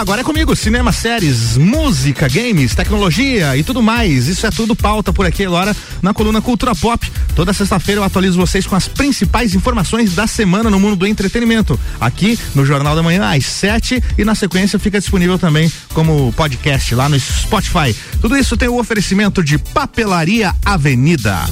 agora é comigo, cinema, séries, música, games, tecnologia e tudo mais. Isso é tudo pauta por aqui agora na coluna Cultura Pop. Toda sexta-feira eu atualizo vocês com as principais informações da semana no mundo do entretenimento. Aqui no Jornal da Manhã às 7 e na sequência fica disponível também como podcast lá no Spotify. Tudo isso tem o oferecimento de Papelaria Avenida.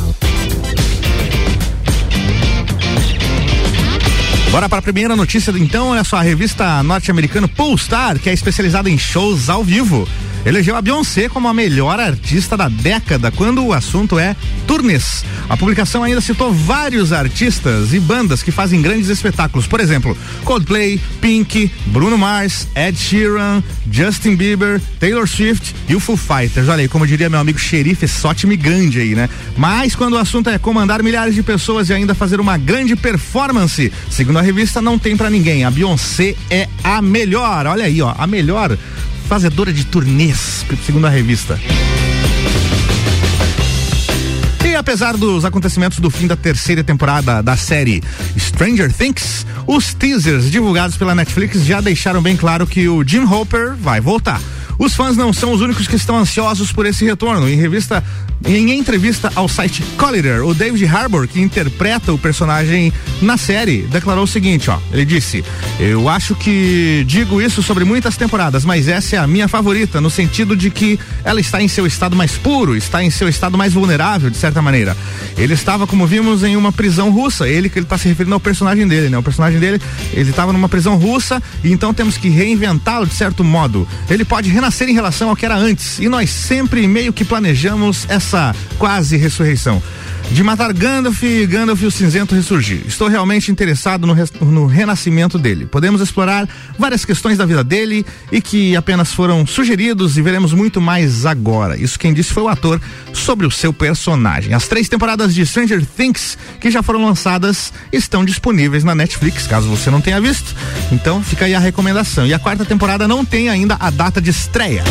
Bora para a primeira notícia então, olha só, a revista norte-americana Polestar, que é especializada em shows ao vivo, elegeu a Beyoncé como a melhor artista da década quando o assunto é turnês. A publicação ainda citou vários artistas e bandas que fazem grandes espetáculos, por exemplo, Coldplay, Pink, Bruno Mars, Ed Sheeran, Justin Bieber, Taylor Swift e o Foo Fighters. Olha aí, como diria meu amigo xerife, só time grande aí, né? Mas quando o assunto é comandar milhares de pessoas e ainda fazer uma grande performance, segundo a revista, não tem para ninguém. A Beyoncé é a melhor. Olha aí, ó, a melhor fazedora de turnês, segundo a revista. E apesar dos acontecimentos do fim da terceira temporada da série Stranger Things, os teasers divulgados pela Netflix já deixaram bem claro que o Jim Hopper vai voltar. Os fãs não são os únicos que estão ansiosos por esse retorno. Em revista, em entrevista ao site Collider, o David Harbour, que interpreta o personagem na série, declarou o seguinte, ó. Ele disse: "Eu acho que digo isso sobre muitas temporadas, mas essa é a minha favorita no sentido de que ela está em seu estado mais puro, está em seu estado mais vulnerável, de certa maneira. Ele estava, como vimos, em uma prisão russa. Ele que ele está se referindo ao personagem dele, né? O personagem dele, ele estava numa prisão russa e então temos que reinventá-lo de certo modo. Ele pode renascer renascer em relação ao que era antes. E nós sempre meio que planejamos essa quase ressurreição. De matar Gandalf e Gandalf o Cinzento ressurgir. Estou realmente interessado no, no, renascimento dele. Podemos explorar várias questões da vida dele e que apenas foram sugeridos e veremos muito mais agora. Isso quem disse foi o ator sobre o seu personagem. As três temporadas de Stranger Things que já foram lançadas estão disponíveis na Netflix, caso você não tenha visto. Então fica aí a recomendação. E a quarta temporada não tem ainda a data de estreia.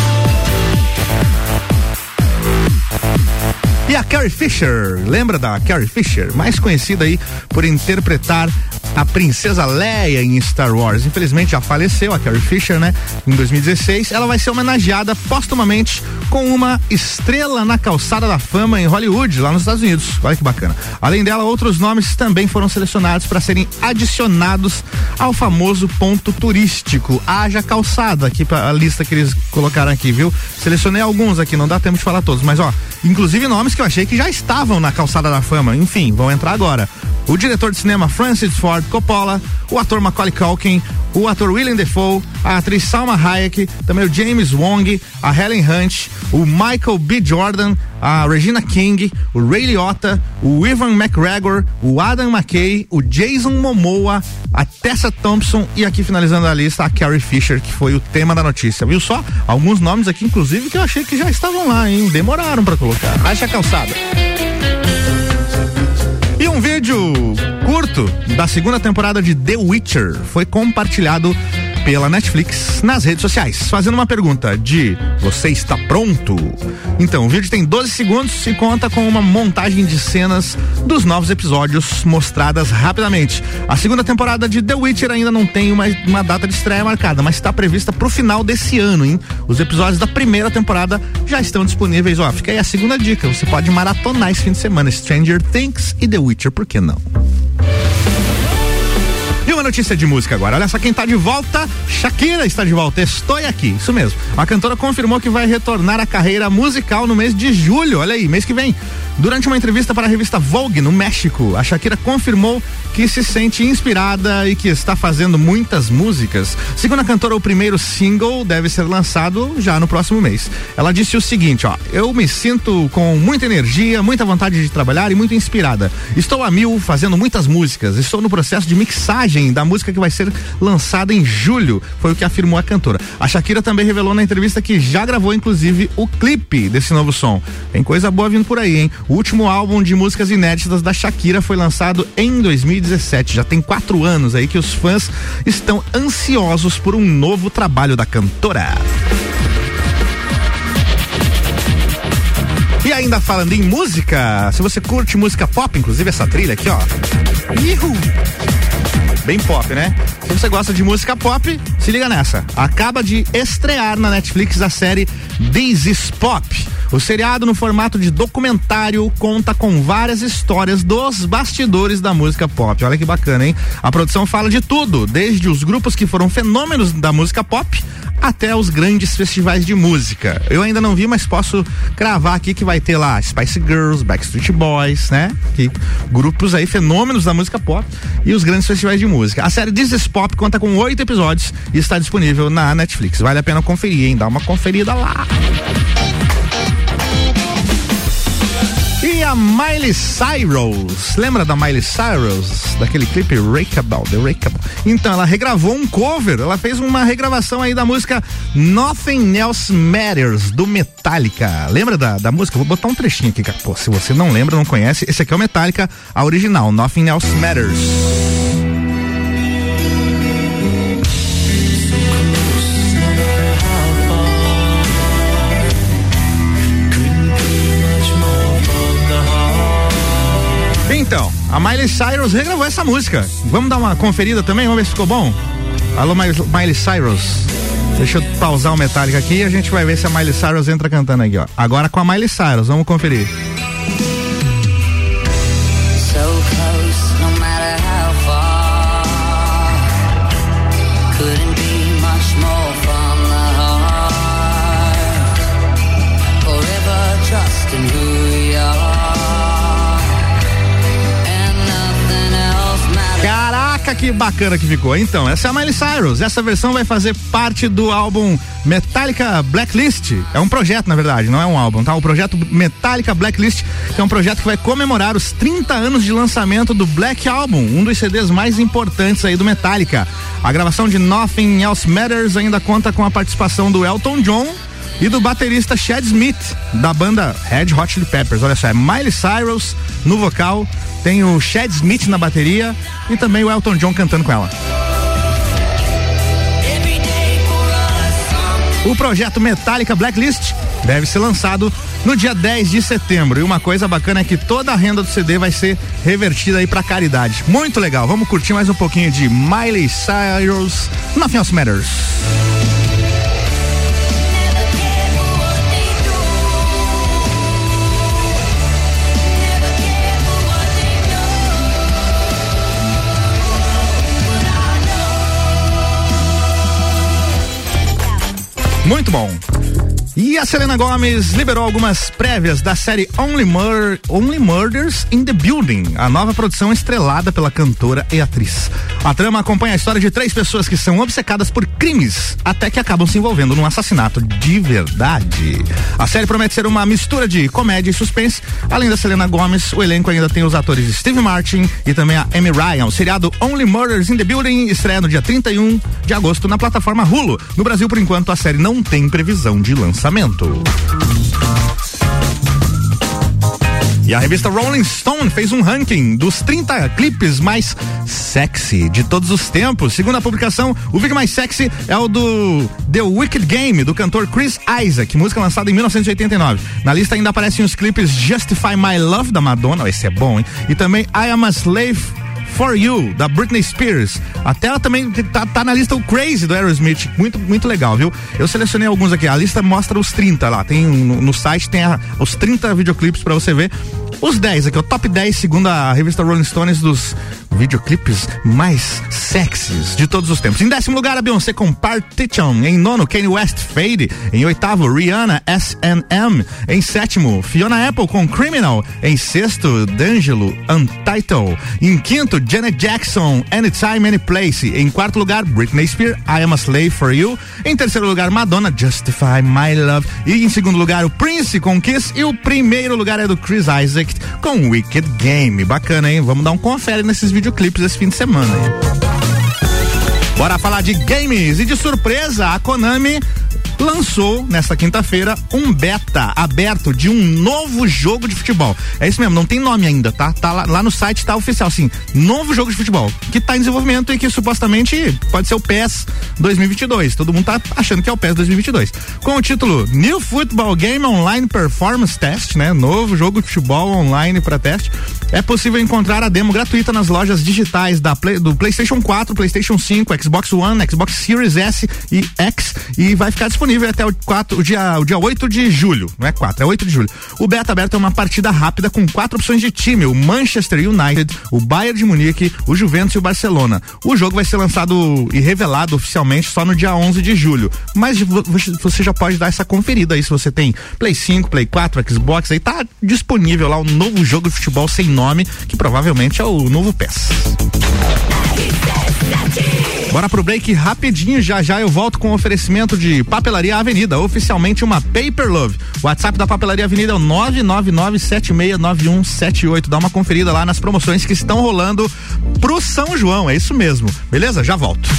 E a Carrie Fisher, lembra da Carrie Fisher? Mais conhecida aí por interpretar a princesa Leia em Star Wars. Infelizmente já faleceu a Carrie Fisher, né? Em 2016, ela vai ser homenageada postumamente com uma estrela na calçada da fama em Hollywood, lá nos Estados Unidos. Olha que bacana. Além dela, outros nomes também foram selecionados para serem adicionados ao famoso ponto turístico. Haja calçada aqui para a lista que eles colocaram aqui, viu? Selecionei alguns aqui, não dá tempo de falar todos, mas ó, inclusive nomes que eu achei que já estavam na calçada da fama. Enfim, vão entrar agora. O diretor de cinema Francis Ford Coppola, o ator Macaulay Culkin, o ator William Defoe, a atriz Salma Hayek, também o James Wong, a Helen Hunt, o Michael B. Jordan, a Regina King, o Ray Liotta, o Ivan McGregor, o Adam McKay, o Jason Momoa, a Tessa Thompson e aqui finalizando a lista a Carrie Fisher, que foi o tema da notícia. Viu só? Alguns nomes aqui, inclusive, que eu achei que já estavam lá, hein? Demoraram para colocar. Acha calçada. E um vídeo curto da segunda temporada de The Witcher. Foi compartilhado pela Netflix nas redes sociais, fazendo uma pergunta de você está pronto? Então, o vídeo tem 12 segundos e conta com uma montagem de cenas dos novos episódios mostradas rapidamente. A segunda temporada de The Witcher ainda não tem uma, uma data de estreia marcada, mas está prevista para o final desse ano, hein? Os episódios da primeira temporada já estão disponíveis. Ó, fica aí a segunda dica. Você pode maratonar esse fim de semana Stranger Things e The Witcher, por que não? Uma notícia de música agora. Olha só quem está de volta. Shakira está de volta. Estou aqui. Isso mesmo. A cantora confirmou que vai retornar à carreira musical no mês de julho. Olha aí, mês que vem. Durante uma entrevista para a revista Vogue no México, a Shakira confirmou que se sente inspirada e que está fazendo muitas músicas. Segundo a cantora, o primeiro single deve ser lançado já no próximo mês. Ela disse o seguinte, ó: "Eu me sinto com muita energia, muita vontade de trabalhar e muito inspirada. Estou a mil fazendo muitas músicas. Estou no processo de mixagem da música que vai ser lançada em julho", foi o que afirmou a cantora. A Shakira também revelou na entrevista que já gravou inclusive o clipe desse novo som. Tem coisa boa vindo por aí, hein? O último álbum de músicas inéditas da Shakira foi lançado em 2017. Já tem quatro anos aí que os fãs estão ansiosos por um novo trabalho da cantora. E ainda falando em música, se você curte música pop, inclusive essa trilha aqui, ó. Ihu! Bem pop, né? Se você gosta de música pop, se liga nessa. Acaba de estrear na Netflix a série This is Pop. O seriado, no formato de documentário, conta com várias histórias dos bastidores da música pop. Olha que bacana, hein? A produção fala de tudo, desde os grupos que foram fenômenos da música pop até os grandes festivais de música. Eu ainda não vi, mas posso cravar aqui que vai ter lá Spice Girls, Backstreet Boys, né? Que grupos aí fenômenos da música pop e os grandes festivais de música. A série This is Pop conta com oito episódios e está disponível na Netflix. Vale a pena conferir, hein? Dá uma conferida lá. A Miley Cyrus, lembra da Miley Cyrus? Daquele clipe Rakeable, The Rakeable. Então, ela regravou um cover, ela fez uma regravação aí da música Nothing Else Matters, do Metallica. Lembra da, da música? Vou botar um trechinho aqui, Pô, se você não lembra, não conhece, esse aqui é o Metallica, a original, Nothing Else Matters. Então, a Miley Cyrus regravou essa música. Vamos dar uma conferida também? Vamos ver se ficou bom? Alô, Miley Cyrus. Deixa eu pausar o Metallica aqui e a gente vai ver se a Miley Cyrus entra cantando aqui, ó. Agora com a Miley Cyrus, vamos conferir. Que bacana que ficou. Então, essa é a Miley Cyrus. Essa versão vai fazer parte do álbum Metallica Blacklist. É um projeto, na verdade, não é um álbum, tá? O projeto Metallica Blacklist, que é um projeto que vai comemorar os 30 anos de lançamento do Black Album, um dos CDs mais importantes aí do Metallica. A gravação de Nothing Else Matters ainda conta com a participação do Elton John e do baterista Chad Smith, da banda Red Hot Chili Peppers. Olha só, é Miley Cyrus no vocal, tem o Chad Smith na bateria e também o Elton John cantando com ela. O projeto Metallica Blacklist deve ser lançado no dia 10 de setembro. E uma coisa bacana é que toda a renda do CD vai ser revertida aí para caridade. Muito legal. Vamos curtir mais um pouquinho de Miley Cyrus, Nothing Else Matters. Muito bom. E a Selena Gomes liberou algumas prévias da série Only, Mur Only Murders in the Building, a nova produção estrelada pela cantora e atriz. A trama acompanha a história de três pessoas que são obcecadas por crimes até que acabam se envolvendo num assassinato de verdade. A série promete ser uma mistura de comédia e suspense. Além da Selena Gomes, o elenco ainda tem os atores Steve Martin e também a Amy Ryan. O seriado Only Murders in the Building estreia no dia 31 de agosto na plataforma Hulu. No Brasil, por enquanto, a série não tem previsão de lançamento. E a revista Rolling Stone fez um ranking dos 30 clipes mais sexy de todos os tempos. Segundo a publicação, o vídeo mais sexy é o do The Wicked Game, do cantor Chris Isaac, música lançada em 1989. Na lista ainda aparecem os clipes Justify My Love, da Madonna, esse é bom, hein? E também I Am a Slave For You, da Britney Spears. Até ela também tá, tá na lista o Crazy do Aerosmith. Muito, muito legal, viu? Eu selecionei alguns aqui. A lista mostra os 30 lá. Tem no, no site tem a, os 30 videoclipes para você ver. Os 10 aqui, o top 10 segundo a revista Rolling Stones dos videoclipes mais sexys de todos os tempos. Em décimo lugar, a Beyoncé com Partition. Em nono, Kanye West Fade. Em oitavo, Rihanna S&M. Em sétimo, Fiona Apple com Criminal. Em sexto, D'Angelo Untitled. Em quinto, Janet Jackson Anytime Anyplace. Em quarto lugar, Britney Spears I Am a Slave for You. Em terceiro lugar, Madonna Justify My Love. E em segundo lugar, o Prince com Kiss. E o primeiro lugar é do Chris Isaac com Wicked Game. Bacana, hein? Vamos dar um confere nesses videoclipes esse fim de semana, hein? Bora falar de games e de surpresa, a Konami lançou nesta quinta-feira um beta aberto de um novo jogo de futebol. É isso mesmo, não tem nome ainda, tá? Tá lá, lá no site, tá oficial, assim, novo jogo de futebol, que tá em desenvolvimento e que supostamente pode ser o PES 2022. Todo mundo tá achando que é o PES 2022. Com o título New Football Game Online Performance Test, né? Novo jogo de futebol online para teste. É possível encontrar a demo gratuita nas lojas digitais da Play, do PlayStation 4, PlayStation 5, Xbox One, Xbox Series S e X e vai ficar disponível até o, 4, o, dia, o dia 8 de julho. Não é 4, é 8 de julho. O beta aberto é uma partida rápida com quatro opções de time: o Manchester United, o Bayern de Munique, o Juventus e o Barcelona. O jogo vai ser lançado e revelado oficialmente só no dia 11 de julho. Mas você já pode dar essa conferida aí se você tem Play 5, Play 4, Xbox, aí tá disponível lá um novo jogo de futebol sem nome, que provavelmente é o novo PES. Bora pro break rapidinho, já já eu volto com o oferecimento de Papelaria Avenida, oficialmente uma Paper Love. WhatsApp da Papelaria Avenida é o 999769178. Dá uma conferida lá nas promoções que estão rolando pro São João, é isso mesmo. Beleza? Já volto.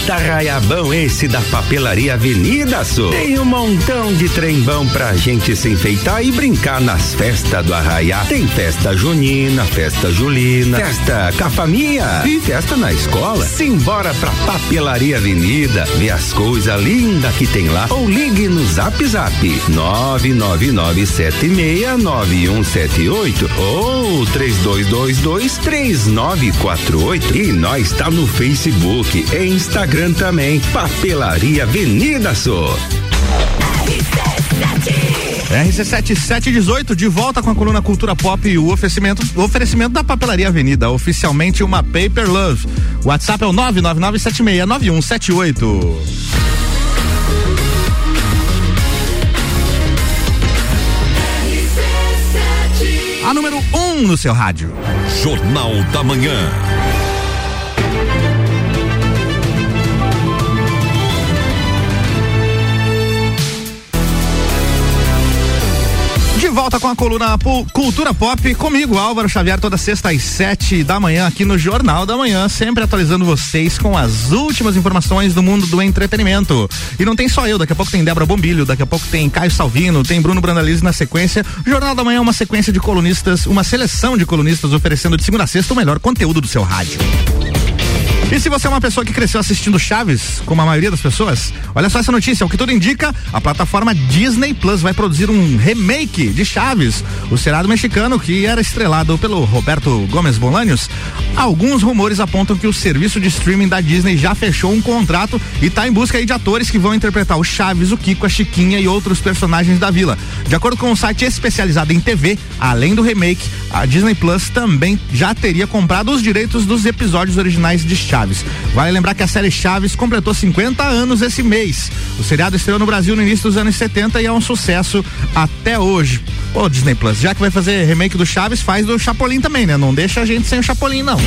Eita raiabão esse da papelaria Avenida Sul. Tem um montão de trembão pra gente se enfeitar e brincar nas festas do Arraiá. Tem festa junina, festa julina, festa com a família e festa na escola. Simbora pra papelaria Avenida, ver as coisas lindas que tem lá ou ligue no zap zap 999769178 ou 32223948 e nós tá no Facebook, Instagram Instagram também. Papelaria Avenida Sul. RC7718 de volta com a coluna Cultura Pop e o oferecimento, o oferecimento da Papelaria Avenida, oficialmente uma Paper Love. WhatsApp é o 999769178. A número 1 um no seu rádio. Jornal da Manhã. Volta com a coluna Cultura Pop comigo, Álvaro Xavier, toda sexta às sete da manhã aqui no Jornal da Manhã, sempre atualizando vocês com as últimas informações do mundo do entretenimento. E não tem só eu, daqui a pouco tem Débora Bombilho, daqui a pouco tem Caio Salvino, tem Bruno Brandalize na sequência. O Jornal da Manhã é uma sequência de colunistas, uma seleção de colunistas oferecendo de segunda a sexta o melhor conteúdo do seu rádio. E se você é uma pessoa que cresceu assistindo Chaves, como a maioria das pessoas, olha só essa notícia. O que tudo indica, a plataforma Disney Plus vai produzir um remake de Chaves, o seriado mexicano que era estrelado pelo Roberto Gomes Bolaños. Alguns rumores apontam que o serviço de streaming da Disney já fechou um contrato e está em busca de atores que vão interpretar o Chaves, o Kiko, a Chiquinha e outros personagens da vila. De acordo com um site especializado em TV, além do remake, a Disney Plus também já teria comprado os direitos dos episódios originais de Chaves. Chaves. Vale lembrar que a série Chaves completou 50 anos esse mês. O seriado estreou no Brasil no início dos anos 70 e é um sucesso até hoje. Ô Disney Plus, já que vai fazer remake do Chaves, faz do Chapolin também, né? Não deixa a gente sem o Chapolin, não.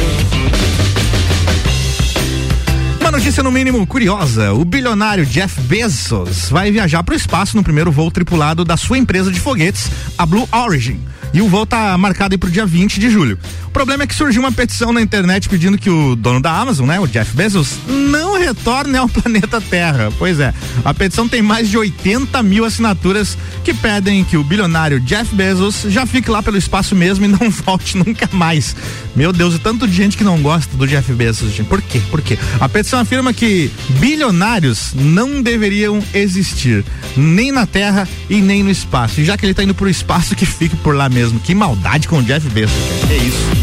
Uma notícia no mínimo curiosa: o bilionário Jeff Bezos vai viajar para o espaço no primeiro voo tripulado da sua empresa de foguetes, a Blue Origin. E o voo está marcado para o dia 20 de julho. O problema é que surgiu uma petição na internet pedindo que o dono da Amazon, né, o Jeff Bezos, não retorne ao planeta Terra. Pois é, a petição tem mais de 80 mil assinaturas que pedem que o bilionário Jeff Bezos já fique lá pelo espaço mesmo e não volte nunca mais. Meu Deus, e tanto de gente que não gosta do Jeff Bezos, gente. Por quê? Por quê? A petição afirma que bilionários não deveriam existir, nem na Terra e nem no espaço. E já que ele está indo para o espaço, que fique por lá mesmo mesmo. Que maldade com o Jeff Bezos. Que isso.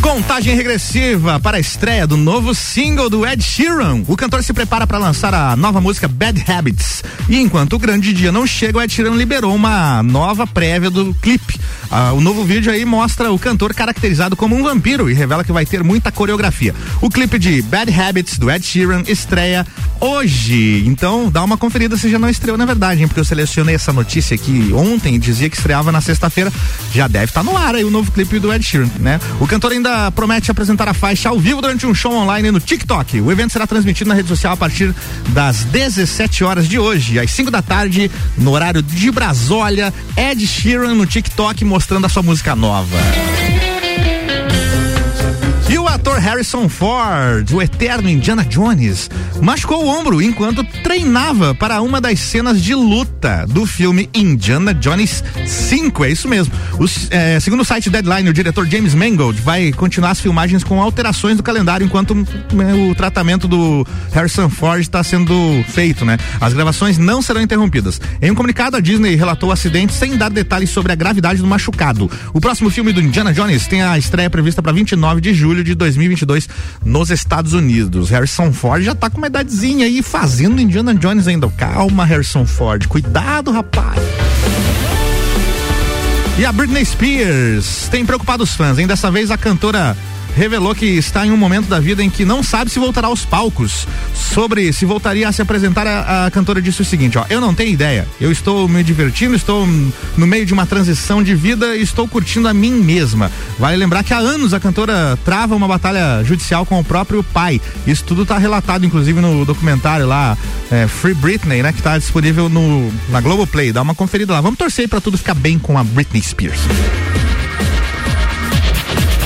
Contagem regressiva para a estreia do novo single do Ed Sheeran. O cantor se prepara para lançar a nova música Bad Habits. E enquanto o grande dia não chega, o Ed Sheeran liberou uma nova prévia do clipe. Ah, o novo vídeo aí mostra o cantor caracterizado como um vampiro e revela que vai ter muita coreografia. O clipe de Bad Habits do Ed Sheeran estreia hoje. Então dá uma conferida se já não estreou na verdade, hein? Porque eu selecionei essa notícia aqui ontem e dizia que estreava na sexta-feira. Já deve estar tá no ar aí o novo clipe do Ed Sheeran, né? O cantor cantora ainda promete apresentar a faixa ao vivo durante um show online no TikTok. O evento será transmitido na rede social a partir das 17 horas de hoje, às 5 da tarde, no horário de Brasólia. Ed Sheeran no TikTok mostrando a sua música nova. Ator Harrison Ford, o eterno Indiana Jones, machucou o ombro enquanto treinava para uma das cenas de luta do filme Indiana Jones 5. É isso mesmo. é, segundo o site Deadline, o diretor James Mangold vai continuar as filmagens com alterações do calendário enquanto né, o tratamento do Harrison Ford está sendo feito, né? As gravações não serão interrompidas. Em um comunicado, a Disney relatou o acidente sem dar detalhes sobre a gravidade do machucado. O próximo filme do Indiana Jones tem a estreia prevista para 29 de julho de 2022 nos Estados Unidos. Harrison Ford já tá com uma idadezinha aí fazendo Indiana Jones ainda. Calma, Harrison Ford. Cuidado, rapaz. E a Britney Spears tem preocupado os fãs, hein? Dessa vez a cantora revelou que está em um momento da vida em que não sabe se voltará aos palcos. Sobre se voltaria a se apresentar, a, a cantora disse o seguinte: ó, eu não tenho ideia. Eu estou me divertindo, estou no meio de uma transição de vida e estou curtindo a mim mesma. Vale lembrar que há anos a cantora trava uma batalha judicial com o próprio pai. Isso tudo está relatado, inclusive, no documentário lá, é, Free Britney, né? Que está disponível no, na Globoplay. Dá uma conferida lá. Vamos torcer para tudo ficar bem com a Britney Spears.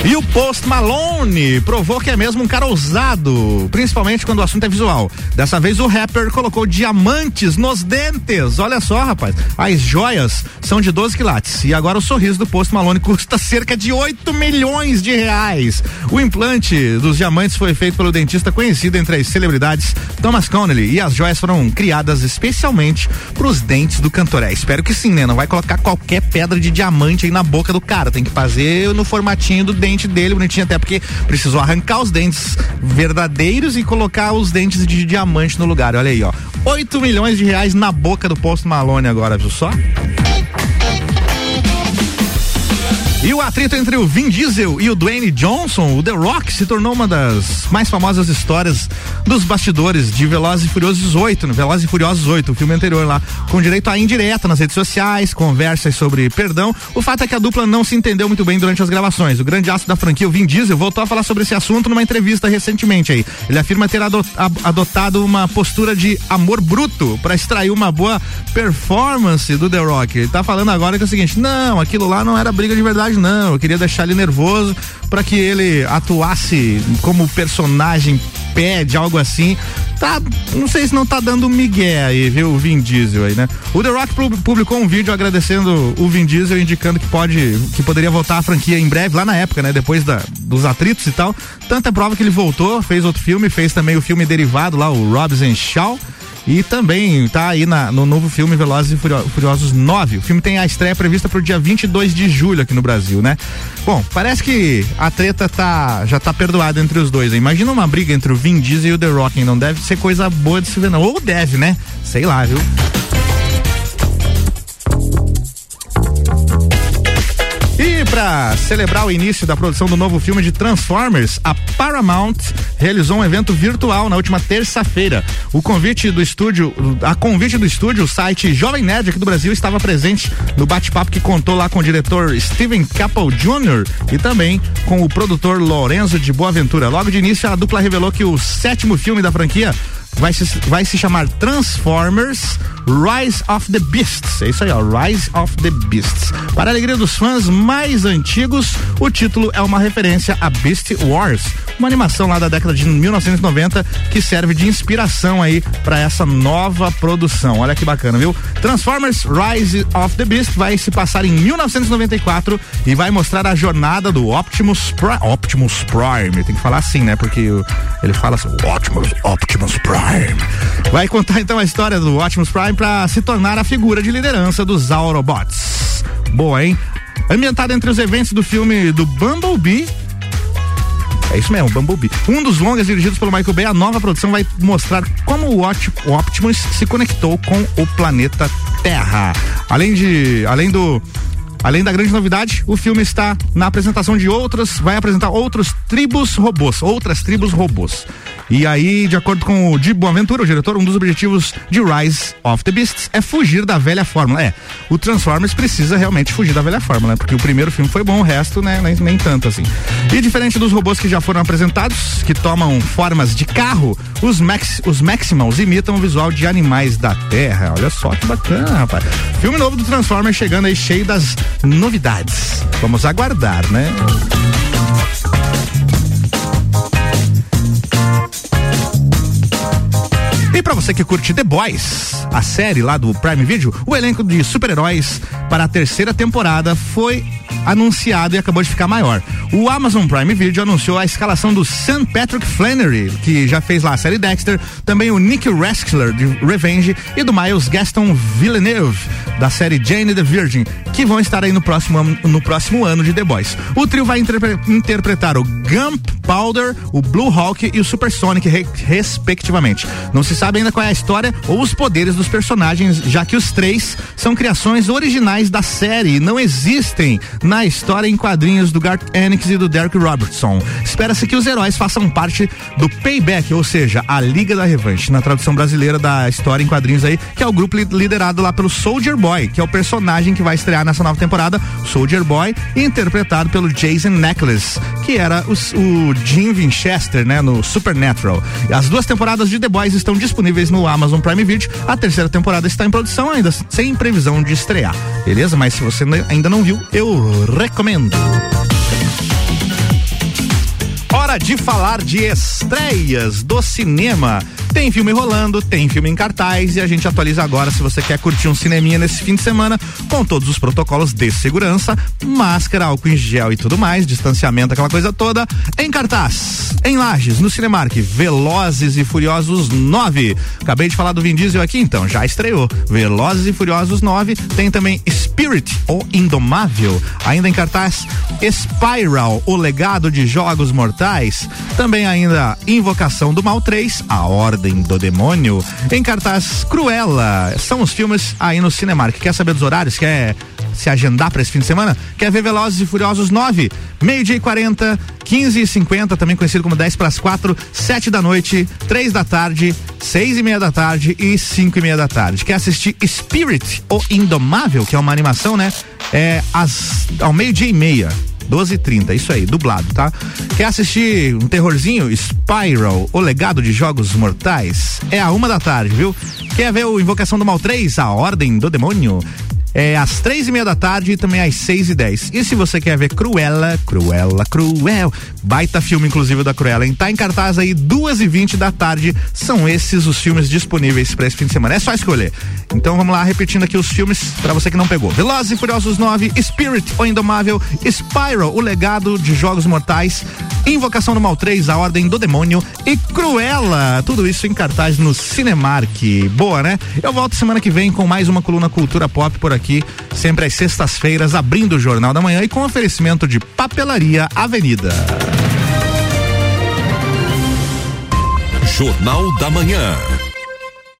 E o Post Malone provou que é mesmo um cara ousado, principalmente quando o assunto é visual. Dessa vez o rapper colocou diamantes nos dentes. Olha só, rapaz. As joias são de 12 quilates. E agora o sorriso do Post Malone custa cerca de 8 milhões de reais. O implante dos diamantes foi feito pelo dentista conhecido entre as celebridades Thomas Connelly. E as joias foram criadas especialmente para os dentes do cantor. É, espero que sim, né? Não vai colocar qualquer pedra de diamante aí na boca do cara. Tem que fazer no formatinho do dente dente dele bonitinho, até porque precisou arrancar os dentes verdadeiros e colocar os dentes de diamante no lugar. Olha aí, ó. 8 milhões de reais na boca do Posto Malone agora, viu só? E o atrito entre o Vin Diesel e o Dwayne Johnson, o The Rock, se tornou uma das mais famosas histórias dos bastidores de Velozes e Furiosos 8, no Velozes e Furiosos 8, o filme anterior lá, com direito a indireta nas redes sociais, conversas sobre perdão. O fato é que a dupla não se entendeu muito bem durante as gravações. O grande astro da franquia, o Vin Diesel, voltou a falar sobre esse assunto numa entrevista recentemente aí. Ele afirma ter adotado uma postura de amor bruto para extrair uma boa performance do The Rock. Ele tá falando agora que é o seguinte: não, aquilo lá não era briga de verdade não. Eu queria deixar ele nervoso para que ele atuasse como personagem pede, algo assim. Tá, não sei se não tá dando migué aí, viu, o Vin Diesel aí, né? O The Rock publicou um vídeo agradecendo o Vin Diesel, indicando que pode, que poderia voltar à franquia em breve, lá na época, né? Depois da, dos atritos e tal. Tanta prova que ele voltou, fez outro filme, fez também o filme derivado lá, o Robson Shaw. E também tá aí na, no novo filme Velozes e Furiosos 9. O filme tem a estreia prevista para o dia 22 de julho aqui no Brasil, né? Bom, parece que a treta tá, já tá perdoada entre os dois. Hein? Imagina uma briga entre o Vin Diesel e o The Rock, não deve ser coisa boa de se ver não. Ou deve, né? Sei lá, viu? Para celebrar o início da produção do novo filme de Transformers, a Paramount realizou um evento virtual na última terça-feira. O convite do estúdio, a convite do estúdio, o site Jovem Nerd aqui do Brasil estava presente no bate-papo que contou lá com o diretor Steven Caple Jr. e também com o produtor Lorenzo de Boaventura. Logo de início, a dupla revelou que o sétimo filme da franquia vai se, vai se chamar Transformers Rise of the Beasts. É isso aí, ó, Rise of the Beasts. Para a alegria dos fãs mais antigos, o título é uma referência a Beast Wars, uma animação lá da década de 1990 que serve de inspiração aí para essa nova produção. Olha que bacana, viu? Transformers Rise of the Beast vai se passar em 1994 e vai mostrar a jornada do Optimus Prime. Optimus Prime, tem que falar assim, né? Porque ele fala assim, Optimus, Optimus Prime. Vai contar então a história do Optimus Prime para se tornar a figura de liderança dos Autobots. Boa, hein? Ambientada entre os eventos do filme do Bumblebee é isso mesmo, Bumblebee. Um dos longas dirigidos pelo Michael Bay, a nova produção vai mostrar como o Optimus se conectou com o planeta Terra. Além de, além do Além da grande novidade, o filme está na apresentação de outras, vai apresentar outros tribos robôs, outras tribos robôs. E aí, de acordo com o Di Boaventura, o diretor, um dos objetivos de Rise of the Beasts é fugir da velha fórmula. É, o Transformers precisa realmente fugir da velha fórmula, né? Porque o primeiro filme foi bom, o resto, né, nem, nem tanto assim. E diferente dos robôs que já foram apresentados, que tomam formas de carro, os, Max, os Maximals imitam o visual de animais da Terra. Olha só que bacana, rapaz. Filme novo do Transformers chegando aí cheio das novidades. Vamos aguardar, né? E para você que curte The Boys, a série lá do Prime Video, o elenco de super-heróis para a terceira temporada foi anunciado e acabou de ficar maior. O Amazon Prime Video anunciou a escalação do St. Patrick Flannery, que já fez lá a série Dexter, também o Nick Raskler de Revenge e do Miles Gaston Villeneuve da série Jane the Virgin, que vão estar aí no próximo, no próximo ano de The Boys. O trio vai interpre interpretar o Gump Powder, o Blue Hawk e o Super Sonic, re respectivamente. Não se sabe ainda qual é a história ou os poderes dos personagens, já que os três são criações originais da série e não existem na história em quadrinhos do Garth Ennis e do Derek Robertson. Espera-se que os heróis façam parte do Payback, ou seja, a Liga da Revanche, na tradução brasileira da história em quadrinhos aí, que é o grupo liderado lá pelo Soldier Boy, que é o personagem que vai estrear nessa nova temporada, Soldier Boy, interpretado pelo Jason Necklace, que era o, o Jim Winchester, né, no Supernatural. As duas temporadas de The Boys estão disponíveis no Amazon Prime Video. A terceira temporada está em produção ainda, sem previsão de estrear. Beleza? Mas se você ainda não viu, eu recomendo. De falar de estreias do cinema. Tem filme rolando, tem filme em cartaz e a gente atualiza agora se você quer curtir um cineminha nesse fim de semana com todos os protocolos de segurança, máscara, álcool em gel e tudo mais, distanciamento, aquela coisa toda. Em cartaz, em Lages, no Cinemark, Velozes e Furiosos 9. Acabei de falar do Vin Diesel aqui, então já estreou. Velozes e Furiosos 9. Tem também Spirit, o Indomável. Ainda em cartaz, Spiral, o legado de jogos mortais. Também ainda Invocação do Mal 3, a Ordem Ordem do Demônio. Em cartaz Cruella. São os filmes aí no Cinemark. Quer saber dos horários? Quer se agendar para esse fim de semana? Quer ver Velozes e Furiosos 9? Meio-dia e 40, 15 e 50, também conhecido como 10 para as 4, 7 da noite, 3 da tarde, 6 e meia da tarde e 5 e meia da tarde. Quer assistir Spirit, o Indomável, que é uma animação, né? É às, ao meio-dia e meia. 12h30, isso aí, dublado, tá? Quer assistir um terrorzinho? Spiral, o legado de jogos mortais? É a uma da tarde, viu? Quer ver o Invocação do Mal 3? A Ordem do Demônio? É, às três e meia da tarde e também às seis e dez. E se você quer ver Cruella, Cruella, Cruel, baita filme inclusive da Cruella, hein? tá em cartaz aí duas e vinte da tarde, são esses os filmes disponíveis para esse fim de semana, é só escolher. Então vamos lá, repetindo aqui os filmes para você que não pegou. Velozes e Furiosos 9, Spirit, o Indomável, Spyro, o legado de jogos mortais, Invocação do Mal 3, a Ordem do Demônio e Cruella, tudo isso em cartaz no Cinemark. Boa, né? Eu volto semana que vem com mais uma coluna Cultura Pop por aqui aqui, sempre às sextas-feiras, abrindo o Jornal da Manhã e com oferecimento de Papelaria Avenida. Jornal da Manhã.